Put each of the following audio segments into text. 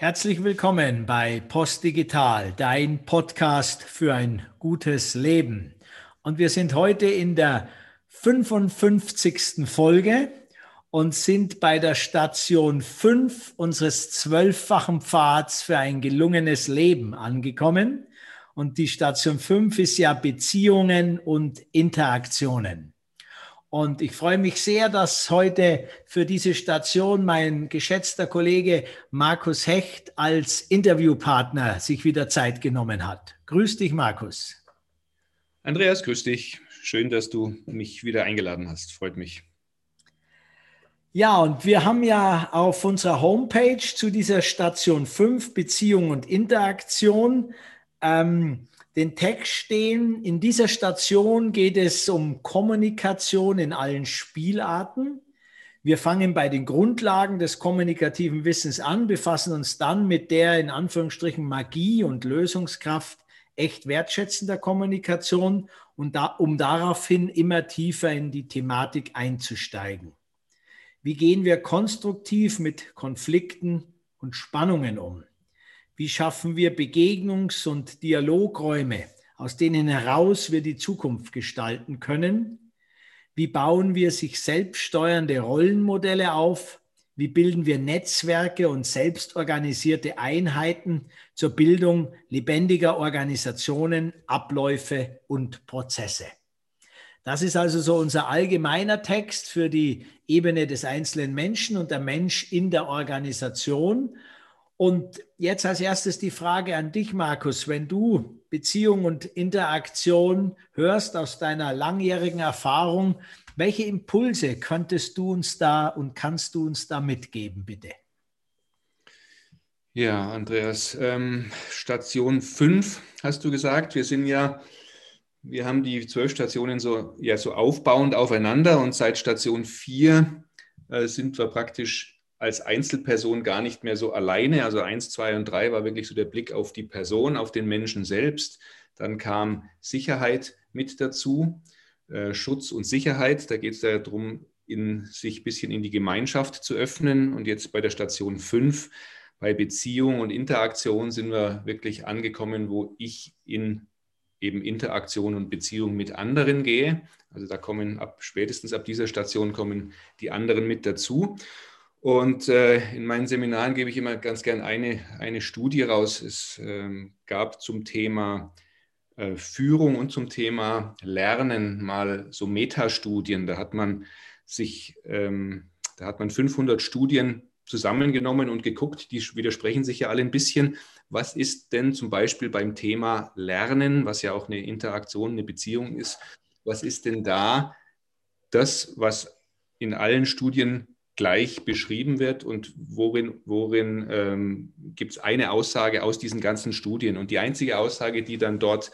Herzlich willkommen bei Postdigital, dein Podcast für ein gutes Leben. Und wir sind heute in der 55. Folge und sind bei der Station 5 unseres zwölffachen Pfads für ein gelungenes Leben angekommen. Und die Station 5 ist ja Beziehungen und Interaktionen. Und ich freue mich sehr, dass heute für diese Station mein geschätzter Kollege Markus Hecht als Interviewpartner sich wieder Zeit genommen hat. Grüß dich, Markus. Andreas, grüß dich. Schön, dass du mich wieder eingeladen hast. Freut mich. Ja, und wir haben ja auf unserer Homepage zu dieser Station 5 Beziehung und Interaktion ähm, den Text stehen. In dieser Station geht es um Kommunikation in allen Spielarten. Wir fangen bei den Grundlagen des kommunikativen Wissens an, befassen uns dann mit der in Anführungsstrichen Magie und Lösungskraft echt wertschätzender Kommunikation und da, um daraufhin immer tiefer in die Thematik einzusteigen. Wie gehen wir konstruktiv mit Konflikten und Spannungen um? Wie schaffen wir Begegnungs- und Dialogräume, aus denen heraus wir die Zukunft gestalten können? Wie bauen wir sich selbst steuernde Rollenmodelle auf? Wie bilden wir Netzwerke und selbstorganisierte Einheiten zur Bildung lebendiger Organisationen, Abläufe und Prozesse? Das ist also so unser allgemeiner Text für die Ebene des einzelnen Menschen und der Mensch in der Organisation. Und jetzt als erstes die Frage an dich, Markus. Wenn du Beziehung und Interaktion hörst aus deiner langjährigen Erfahrung, welche Impulse könntest du uns da und kannst du uns da mitgeben, bitte? Ja, Andreas, ähm, Station 5 hast du gesagt. Wir sind ja, wir haben die zwölf Stationen so, ja, so aufbauend aufeinander und seit Station 4 äh, sind wir praktisch als Einzelperson gar nicht mehr so alleine. Also eins, zwei und drei war wirklich so der Blick auf die Person, auf den Menschen selbst. Dann kam Sicherheit mit dazu, äh, Schutz und Sicherheit. Da geht es darum, in, sich ein bisschen in die Gemeinschaft zu öffnen. Und jetzt bei der Station 5, bei Beziehung und Interaktion, sind wir wirklich angekommen, wo ich in eben Interaktion und Beziehung mit anderen gehe. Also da kommen ab spätestens ab dieser Station kommen die anderen mit dazu. Und äh, in meinen Seminaren gebe ich immer ganz gern eine, eine Studie raus. Es ähm, gab zum Thema äh, Führung und zum Thema Lernen mal so Metastudien. Da hat man sich, ähm, da hat man 500 Studien zusammengenommen und geguckt, die widersprechen sich ja alle ein bisschen. Was ist denn zum Beispiel beim Thema Lernen, was ja auch eine Interaktion, eine Beziehung ist, was ist denn da das, was in allen Studien gleich beschrieben wird und worin, worin ähm, gibt es eine Aussage aus diesen ganzen Studien. Und die einzige Aussage, die dann dort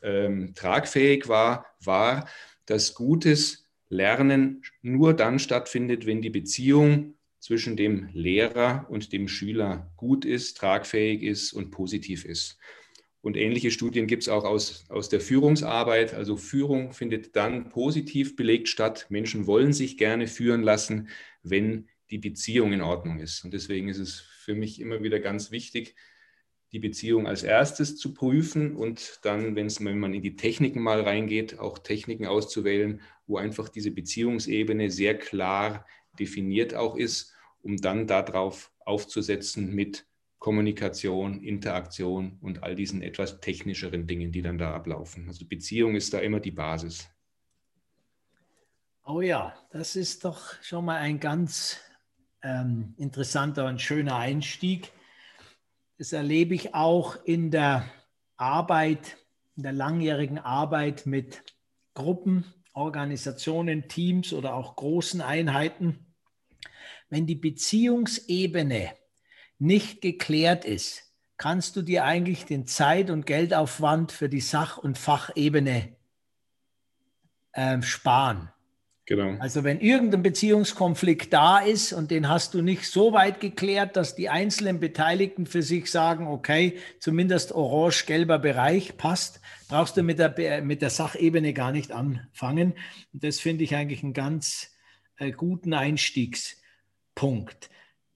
ähm, tragfähig war, war, dass gutes Lernen nur dann stattfindet, wenn die Beziehung zwischen dem Lehrer und dem Schüler gut ist, tragfähig ist und positiv ist. Und ähnliche Studien gibt es auch aus, aus der Führungsarbeit. Also Führung findet dann positiv belegt statt. Menschen wollen sich gerne führen lassen, wenn die Beziehung in Ordnung ist. Und deswegen ist es für mich immer wieder ganz wichtig, die Beziehung als erstes zu prüfen und dann, wenn man in die Techniken mal reingeht, auch Techniken auszuwählen, wo einfach diese Beziehungsebene sehr klar definiert auch ist, um dann darauf aufzusetzen mit Kommunikation, Interaktion und all diesen etwas technischeren Dingen, die dann da ablaufen. Also Beziehung ist da immer die Basis. Oh ja, das ist doch schon mal ein ganz ähm, interessanter und schöner Einstieg. Das erlebe ich auch in der Arbeit, in der langjährigen Arbeit mit Gruppen, Organisationen, Teams oder auch großen Einheiten. Wenn die Beziehungsebene nicht geklärt ist, kannst du dir eigentlich den Zeit- und Geldaufwand für die Sach- und Fachebene äh, sparen. Genau. Also wenn irgendein Beziehungskonflikt da ist und den hast du nicht so weit geklärt, dass die einzelnen Beteiligten für sich sagen, okay, zumindest orange-gelber Bereich passt, brauchst du mit der, mit der Sachebene gar nicht anfangen. Und das finde ich eigentlich einen ganz äh, guten Einstiegspunkt.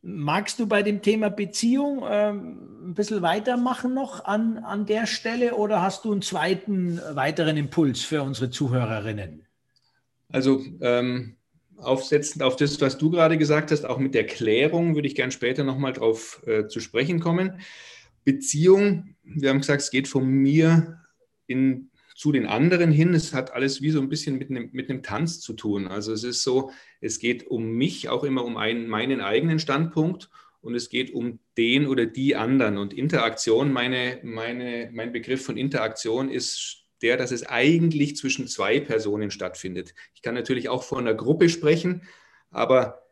Magst du bei dem Thema Beziehung ähm, ein bisschen weitermachen noch an, an der Stelle oder hast du einen zweiten weiteren Impuls für unsere Zuhörerinnen? Also ähm, aufsetzend auf das, was du gerade gesagt hast, auch mit der Klärung, würde ich gerne später nochmal drauf äh, zu sprechen kommen. Beziehung, wir haben gesagt, es geht von mir in, zu den anderen hin. Es hat alles wie so ein bisschen mit einem, mit einem Tanz zu tun. Also es ist so, es geht um mich, auch immer um einen, meinen eigenen Standpunkt und es geht um den oder die anderen. Und Interaktion, meine, meine, mein Begriff von Interaktion ist der, dass es eigentlich zwischen zwei Personen stattfindet. Ich kann natürlich auch von einer Gruppe sprechen, aber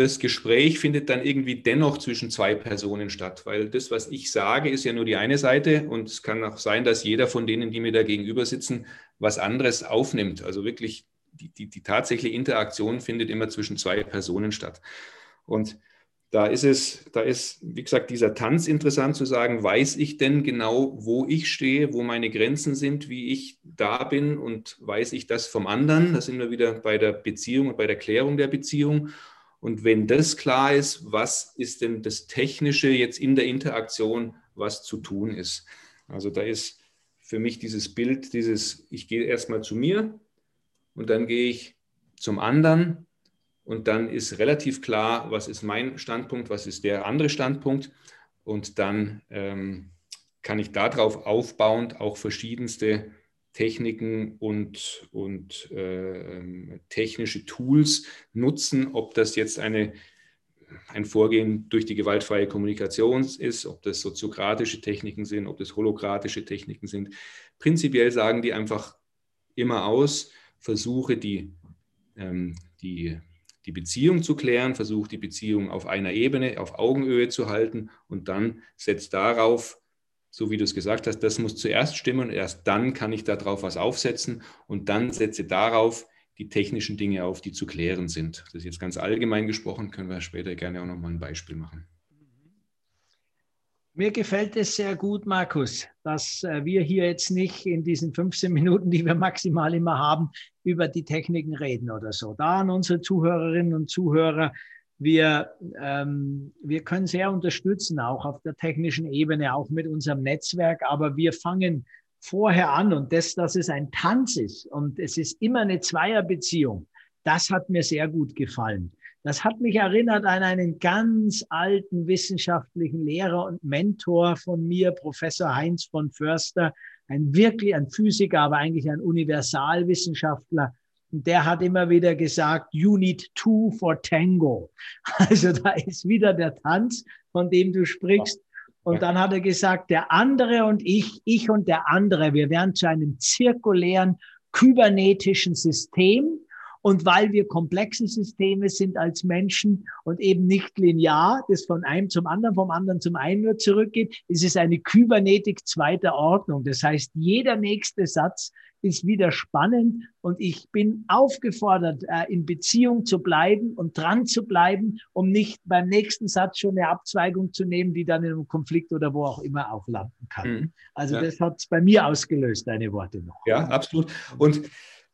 das Gespräch findet dann irgendwie dennoch zwischen zwei Personen statt, weil das, was ich sage, ist ja nur die eine Seite und es kann auch sein, dass jeder von denen, die mir da gegenüber sitzen, was anderes aufnimmt. Also wirklich die, die, die tatsächliche Interaktion findet immer zwischen zwei Personen statt. Und da ist es, da ist, wie gesagt, dieser Tanz interessant zu sagen, weiß ich denn genau, wo ich stehe, wo meine Grenzen sind, wie ich da bin und weiß ich das vom anderen? Da sind wir wieder bei der Beziehung und bei der Klärung der Beziehung. Und wenn das klar ist, was ist denn das Technische jetzt in der Interaktion, was zu tun ist? Also da ist für mich dieses Bild, dieses, ich gehe erstmal zu mir und dann gehe ich zum anderen und dann ist relativ klar, was ist mein Standpunkt, was ist der andere Standpunkt. Und dann ähm, kann ich darauf aufbauend auch verschiedenste Techniken und, und äh, technische Tools nutzen, ob das jetzt eine, ein Vorgehen durch die gewaltfreie Kommunikation ist, ob das soziokratische Techniken sind, ob das holokratische Techniken sind. Prinzipiell sagen die einfach immer aus, versuche die, ähm, die die Beziehung zu klären, versucht die Beziehung auf einer Ebene, auf Augenhöhe zu halten und dann setzt darauf, so wie du es gesagt hast, das muss zuerst stimmen und erst dann kann ich darauf was aufsetzen und dann setze darauf die technischen Dinge auf, die zu klären sind. Das ist jetzt ganz allgemein gesprochen, können wir später gerne auch nochmal ein Beispiel machen. Mir gefällt es sehr gut, Markus, dass äh, wir hier jetzt nicht in diesen 15 Minuten, die wir maximal immer haben, über die Techniken reden oder so. Da an unsere Zuhörerinnen und Zuhörer, wir, ähm, wir können sehr unterstützen, auch auf der technischen Ebene, auch mit unserem Netzwerk, aber wir fangen vorher an und das, dass es ein Tanz ist und es ist immer eine Zweierbeziehung, das hat mir sehr gut gefallen. Das hat mich erinnert an einen ganz alten wissenschaftlichen Lehrer und Mentor von mir, Professor Heinz von Förster, ein wirklich ein Physiker, aber eigentlich ein Universalwissenschaftler. Der hat immer wieder gesagt, you need two for tango. Also da ist wieder der Tanz, von dem du sprichst. Und dann hat er gesagt, der andere und ich, ich und der andere, wir werden zu einem zirkulären kybernetischen System. Und weil wir komplexe Systeme sind als Menschen und eben nicht linear, das von einem zum anderen, vom anderen zum einen nur zurückgeht, ist es eine Kybernetik zweiter Ordnung. Das heißt, jeder nächste Satz ist wieder spannend und ich bin aufgefordert, äh, in Beziehung zu bleiben und dran zu bleiben, um nicht beim nächsten Satz schon eine Abzweigung zu nehmen, die dann in einem Konflikt oder wo auch immer auch landen kann. Mhm. Also ja. das hat es bei mir ausgelöst, deine Worte noch. Ja, absolut. Und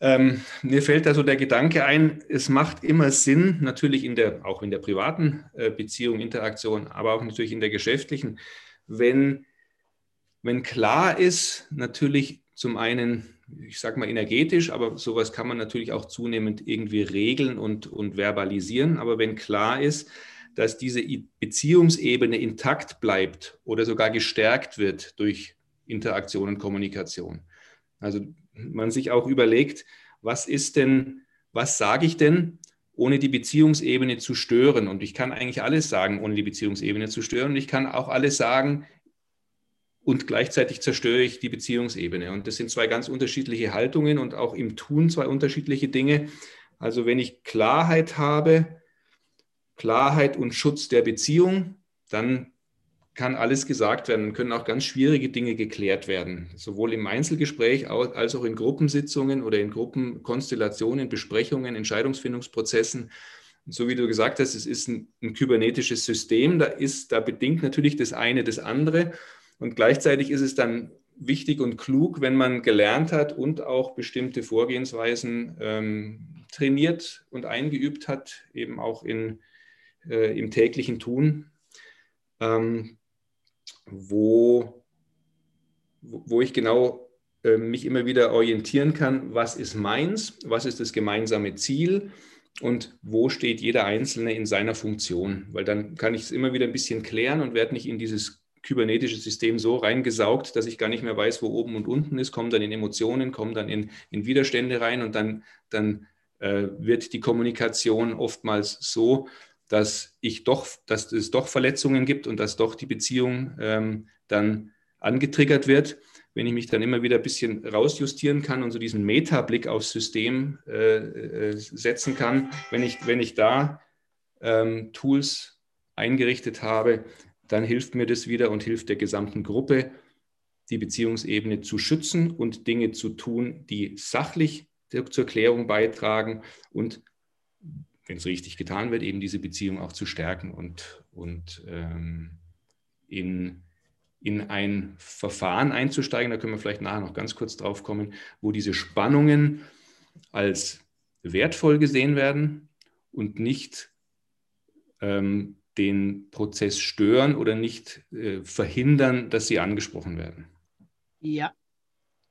ähm, mir fällt da so der Gedanke ein, es macht immer Sinn, natürlich in der, auch in der privaten äh, Beziehung, Interaktion, aber auch natürlich in der geschäftlichen, wenn, wenn klar ist, natürlich zum einen, ich sage mal energetisch, aber sowas kann man natürlich auch zunehmend irgendwie regeln und, und verbalisieren, aber wenn klar ist, dass diese Beziehungsebene intakt bleibt oder sogar gestärkt wird durch Interaktion und Kommunikation. Also man sich auch überlegt, was ist denn, was sage ich denn, ohne die Beziehungsebene zu stören? Und ich kann eigentlich alles sagen, ohne die Beziehungsebene zu stören. Und ich kann auch alles sagen und gleichzeitig zerstöre ich die Beziehungsebene. Und das sind zwei ganz unterschiedliche Haltungen und auch im Tun zwei unterschiedliche Dinge. Also wenn ich Klarheit habe, Klarheit und Schutz der Beziehung, dann kann alles gesagt werden, können auch ganz schwierige Dinge geklärt werden, sowohl im Einzelgespräch als auch in Gruppensitzungen oder in Gruppenkonstellationen, Besprechungen, Entscheidungsfindungsprozessen. So wie du gesagt hast, es ist ein, ein kybernetisches System, da ist, da bedingt natürlich das eine das andere. Und gleichzeitig ist es dann wichtig und klug, wenn man gelernt hat und auch bestimmte Vorgehensweisen ähm, trainiert und eingeübt hat, eben auch in äh, im täglichen Tun, ähm, wo, wo ich genau äh, mich immer wieder orientieren kann, was ist meins, was ist das gemeinsame Ziel und wo steht jeder Einzelne in seiner Funktion. Weil dann kann ich es immer wieder ein bisschen klären und werde nicht in dieses kybernetische System so reingesaugt, dass ich gar nicht mehr weiß, wo oben und unten ist, komme dann in Emotionen, komme dann in, in Widerstände rein und dann, dann äh, wird die Kommunikation oftmals so, dass ich doch, dass es doch Verletzungen gibt und dass doch die Beziehung ähm, dann angetriggert wird. Wenn ich mich dann immer wieder ein bisschen rausjustieren kann und so diesen Metablick aufs System äh, äh, setzen kann, wenn ich, wenn ich da ähm, Tools eingerichtet habe, dann hilft mir das wieder und hilft der gesamten Gruppe, die Beziehungsebene zu schützen und Dinge zu tun, die sachlich zur Klärung beitragen und wenn es richtig getan wird, eben diese Beziehung auch zu stärken und, und ähm, in, in ein Verfahren einzusteigen. Da können wir vielleicht nachher noch ganz kurz drauf kommen, wo diese Spannungen als wertvoll gesehen werden und nicht ähm, den Prozess stören oder nicht äh, verhindern, dass sie angesprochen werden. Ja,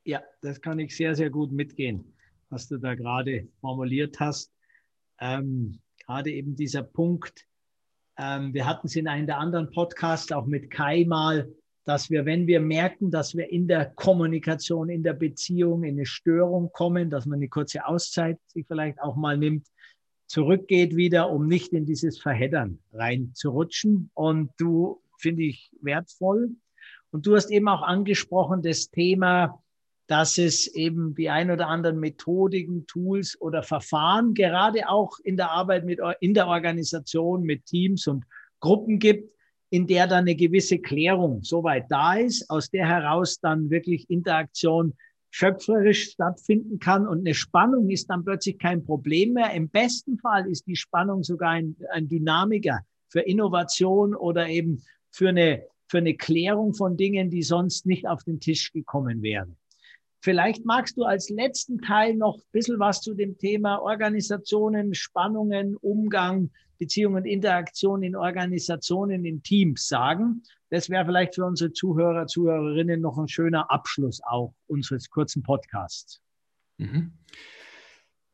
ja, das kann ich sehr, sehr gut mitgehen, was du da gerade formuliert hast. Ähm, gerade eben dieser Punkt, ähm, wir hatten es in einem der anderen Podcasts auch mit Kai mal, dass wir, wenn wir merken, dass wir in der Kommunikation, in der Beziehung in eine Störung kommen, dass man eine kurze Auszeit sich vielleicht auch mal nimmt, zurückgeht wieder, um nicht in dieses Verheddern reinzurutschen. Und du finde ich wertvoll. Und du hast eben auch angesprochen das Thema, dass es eben die ein oder anderen Methodiken, Tools oder Verfahren gerade auch in der Arbeit mit in der Organisation mit Teams und Gruppen gibt, in der dann eine gewisse Klärung soweit da ist, aus der heraus dann wirklich Interaktion schöpferisch stattfinden kann und eine Spannung ist dann plötzlich kein Problem mehr. Im besten Fall ist die Spannung sogar ein, ein Dynamiker für Innovation oder eben für eine, für eine Klärung von Dingen, die sonst nicht auf den Tisch gekommen wären. Vielleicht magst du als letzten Teil noch ein bisschen was zu dem Thema Organisationen, Spannungen, Umgang, Beziehungen, Interaktion in Organisationen, in Teams sagen. Das wäre vielleicht für unsere Zuhörer, Zuhörerinnen noch ein schöner Abschluss auch unseres kurzen Podcasts. Mhm.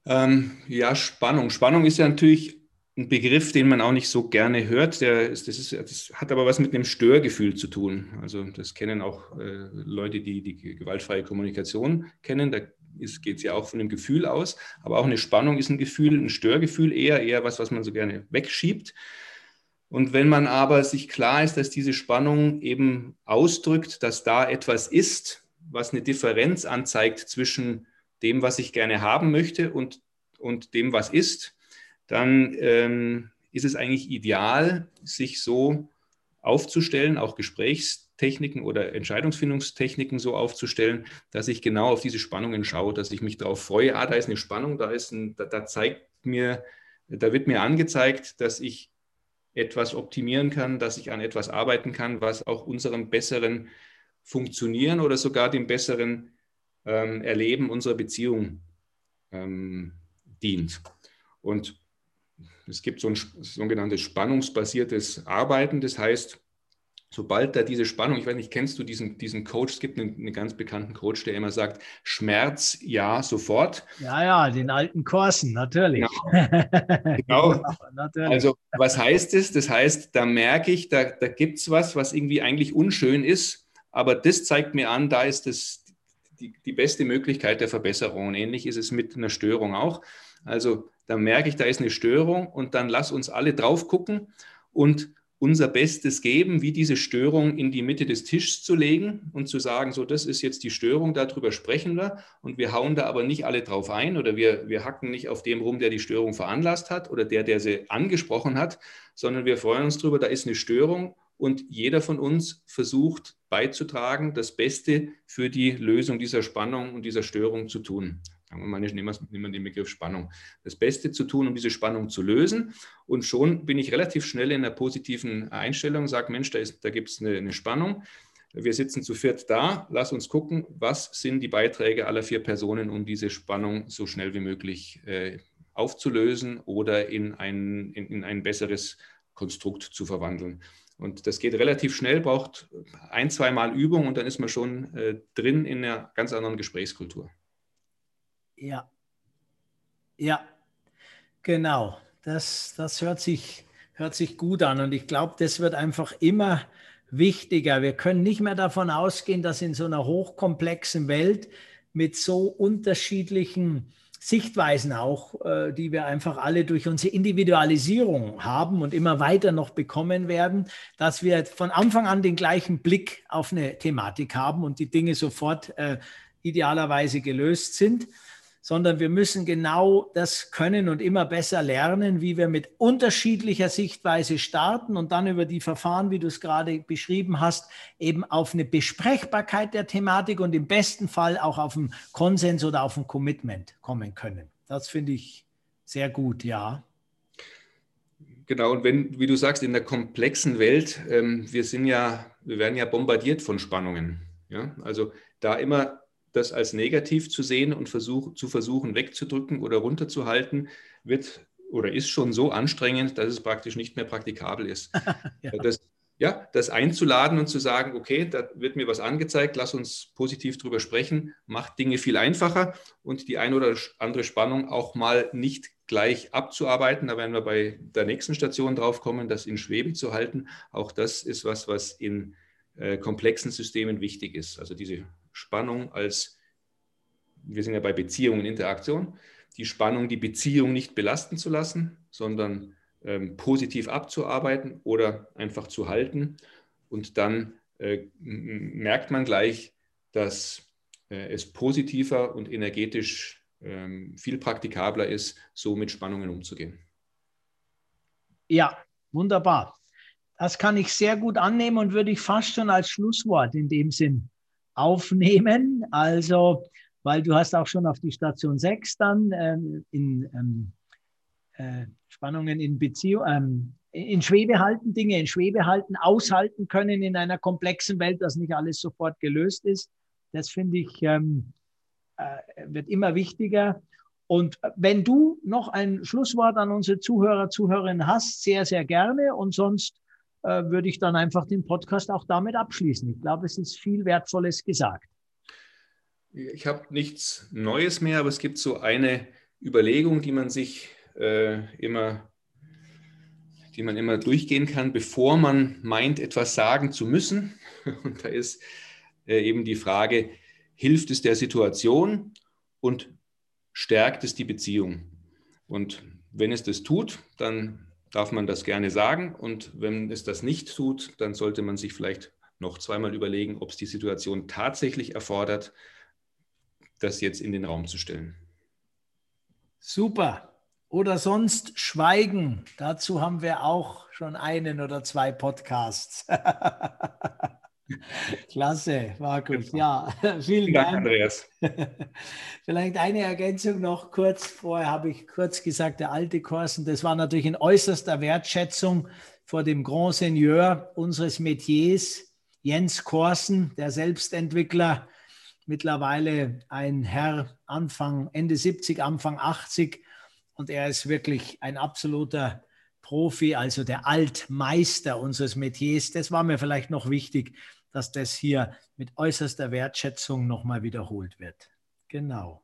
Ähm, ja, Spannung. Spannung ist ja natürlich ein Begriff, den man auch nicht so gerne hört. Der ist, das, ist, das hat aber was mit einem Störgefühl zu tun. Also das kennen auch äh, Leute, die die gewaltfreie Kommunikation kennen. Da geht es ja auch von einem Gefühl aus. Aber auch eine Spannung ist ein Gefühl, ein Störgefühl eher, eher was, was man so gerne wegschiebt. Und wenn man aber sich klar ist, dass diese Spannung eben ausdrückt, dass da etwas ist, was eine Differenz anzeigt zwischen dem, was ich gerne haben möchte und, und dem, was ist, dann ähm, ist es eigentlich ideal, sich so aufzustellen, auch Gesprächstechniken oder Entscheidungsfindungstechniken so aufzustellen, dass ich genau auf diese Spannungen schaue, dass ich mich darauf freue, ah, da ist eine Spannung, da ist ein, da, da zeigt mir, da wird mir angezeigt, dass ich etwas optimieren kann, dass ich an etwas arbeiten kann, was auch unserem besseren Funktionieren oder sogar dem besseren ähm, Erleben unserer Beziehung ähm, dient. Und es gibt so ein sogenanntes spannungsbasiertes Arbeiten, das heißt, sobald da diese Spannung, ich weiß nicht, kennst du diesen, diesen Coach? Es gibt einen, einen, ganz bekannten Coach, der immer sagt, Schmerz ja sofort. Ja, ja, den alten Korsen, natürlich. Genau. genau. natürlich. Also was heißt es? Das? das heißt, da merke ich, da, da gibt es was, was irgendwie eigentlich unschön ist, aber das zeigt mir an, da ist das die, die beste Möglichkeit der Verbesserung. Und ähnlich ist es mit einer Störung auch. Also da merke ich, da ist eine Störung und dann lass uns alle drauf gucken und unser Bestes geben, wie diese Störung in die Mitte des Tisches zu legen und zu sagen, so, das ist jetzt die Störung, darüber sprechen wir und wir hauen da aber nicht alle drauf ein oder wir, wir hacken nicht auf dem rum, der die Störung veranlasst hat oder der, der sie angesprochen hat, sondern wir freuen uns darüber, da ist eine Störung und jeder von uns versucht beizutragen, das Beste für die Lösung dieser Spannung und dieser Störung zu tun sagen wir mal, nehmen wir den Begriff Spannung, das Beste zu tun, um diese Spannung zu lösen. Und schon bin ich relativ schnell in einer positiven Einstellung, sage, Mensch, da, da gibt es eine, eine Spannung. Wir sitzen zu viert da, lass uns gucken, was sind die Beiträge aller vier Personen, um diese Spannung so schnell wie möglich äh, aufzulösen oder in ein, in, in ein besseres Konstrukt zu verwandeln. Und das geht relativ schnell, braucht ein, zweimal Übung und dann ist man schon äh, drin in einer ganz anderen Gesprächskultur. Ja, ja, genau. Das, das hört, sich, hört sich gut an und ich glaube, das wird einfach immer wichtiger. Wir können nicht mehr davon ausgehen, dass in so einer hochkomplexen Welt mit so unterschiedlichen Sichtweisen auch, äh, die wir einfach alle durch unsere Individualisierung haben und immer weiter noch bekommen werden, dass wir von Anfang an den gleichen Blick auf eine Thematik haben und die Dinge sofort äh, idealerweise gelöst sind sondern wir müssen genau das können und immer besser lernen, wie wir mit unterschiedlicher Sichtweise starten und dann über die Verfahren, wie du es gerade beschrieben hast, eben auf eine Besprechbarkeit der Thematik und im besten Fall auch auf einen Konsens oder auf ein Commitment kommen können. Das finde ich sehr gut, ja. Genau, und wenn, wie du sagst, in der komplexen Welt, ähm, wir sind ja, wir werden ja bombardiert von Spannungen. Ja? Also da immer das als negativ zu sehen und versuch, zu versuchen wegzudrücken oder runterzuhalten, wird oder ist schon so anstrengend, dass es praktisch nicht mehr praktikabel ist. ja. Das, ja, das einzuladen und zu sagen, okay, da wird mir was angezeigt, lass uns positiv drüber sprechen, macht Dinge viel einfacher und die eine oder andere Spannung auch mal nicht gleich abzuarbeiten. Da werden wir bei der nächsten Station drauf kommen, das in Schwebe zu halten. Auch das ist was, was in äh, komplexen Systemen wichtig ist. Also diese Spannung als, wir sind ja bei Beziehung und Interaktion, die Spannung, die Beziehung nicht belasten zu lassen, sondern ähm, positiv abzuarbeiten oder einfach zu halten. Und dann äh, merkt man gleich, dass äh, es positiver und energetisch ähm, viel praktikabler ist, so mit Spannungen umzugehen. Ja, wunderbar. Das kann ich sehr gut annehmen und würde ich fast schon als Schlusswort in dem Sinn aufnehmen. Also, weil du hast auch schon auf die Station 6 dann ähm, in ähm, äh, Spannungen in Beziehung, ähm, in Schwebe halten, Dinge in Schwebe halten, aushalten können in einer komplexen Welt, dass nicht alles sofort gelöst ist. Das finde ich, ähm, äh, wird immer wichtiger. Und wenn du noch ein Schlusswort an unsere Zuhörer, Zuhörerinnen hast, sehr, sehr gerne. Und sonst äh, würde ich dann einfach den Podcast auch damit abschließen. Ich glaube, es ist viel Wertvolles gesagt. Ich habe nichts Neues mehr, aber es gibt so eine Überlegung, die man sich äh, immer, die man immer durchgehen kann, bevor man meint, etwas sagen zu müssen. Und da ist äh, eben die Frage, hilft es der Situation und stärkt es die Beziehung? Und wenn es das tut, dann darf man das gerne sagen. Und wenn es das nicht tut, dann sollte man sich vielleicht noch zweimal überlegen, ob es die Situation tatsächlich erfordert, das jetzt in den Raum zu stellen. Super. Oder sonst Schweigen. Dazu haben wir auch schon einen oder zwei Podcasts. Klasse, Markus. Ja, vielen Dank, Dank, Andreas. Vielleicht eine Ergänzung noch kurz. Vorher habe ich kurz gesagt, der alte Korsen, das war natürlich in äußerster Wertschätzung vor dem Grand Seigneur unseres Metiers, Jens Korsen, der Selbstentwickler, mittlerweile ein Herr, Anfang, Ende 70, Anfang 80. Und er ist wirklich ein absoluter Profi, also der Altmeister unseres Metiers. Das war mir vielleicht noch wichtig, dass das hier mit äußerster Wertschätzung nochmal wiederholt wird. Genau.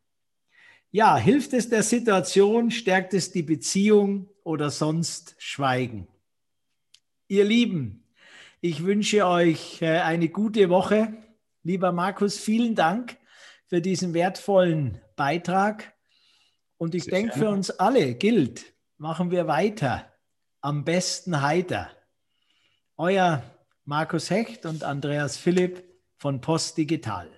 Ja, hilft es der Situation, stärkt es die Beziehung oder sonst Schweigen? Ihr Lieben, ich wünsche euch äh, eine gute Woche. Lieber Markus, vielen Dank für diesen wertvollen Beitrag. Und ich denke, für uns alle gilt, machen wir weiter. Am besten heiter. Euer Markus Hecht und Andreas Philipp von Post Digital.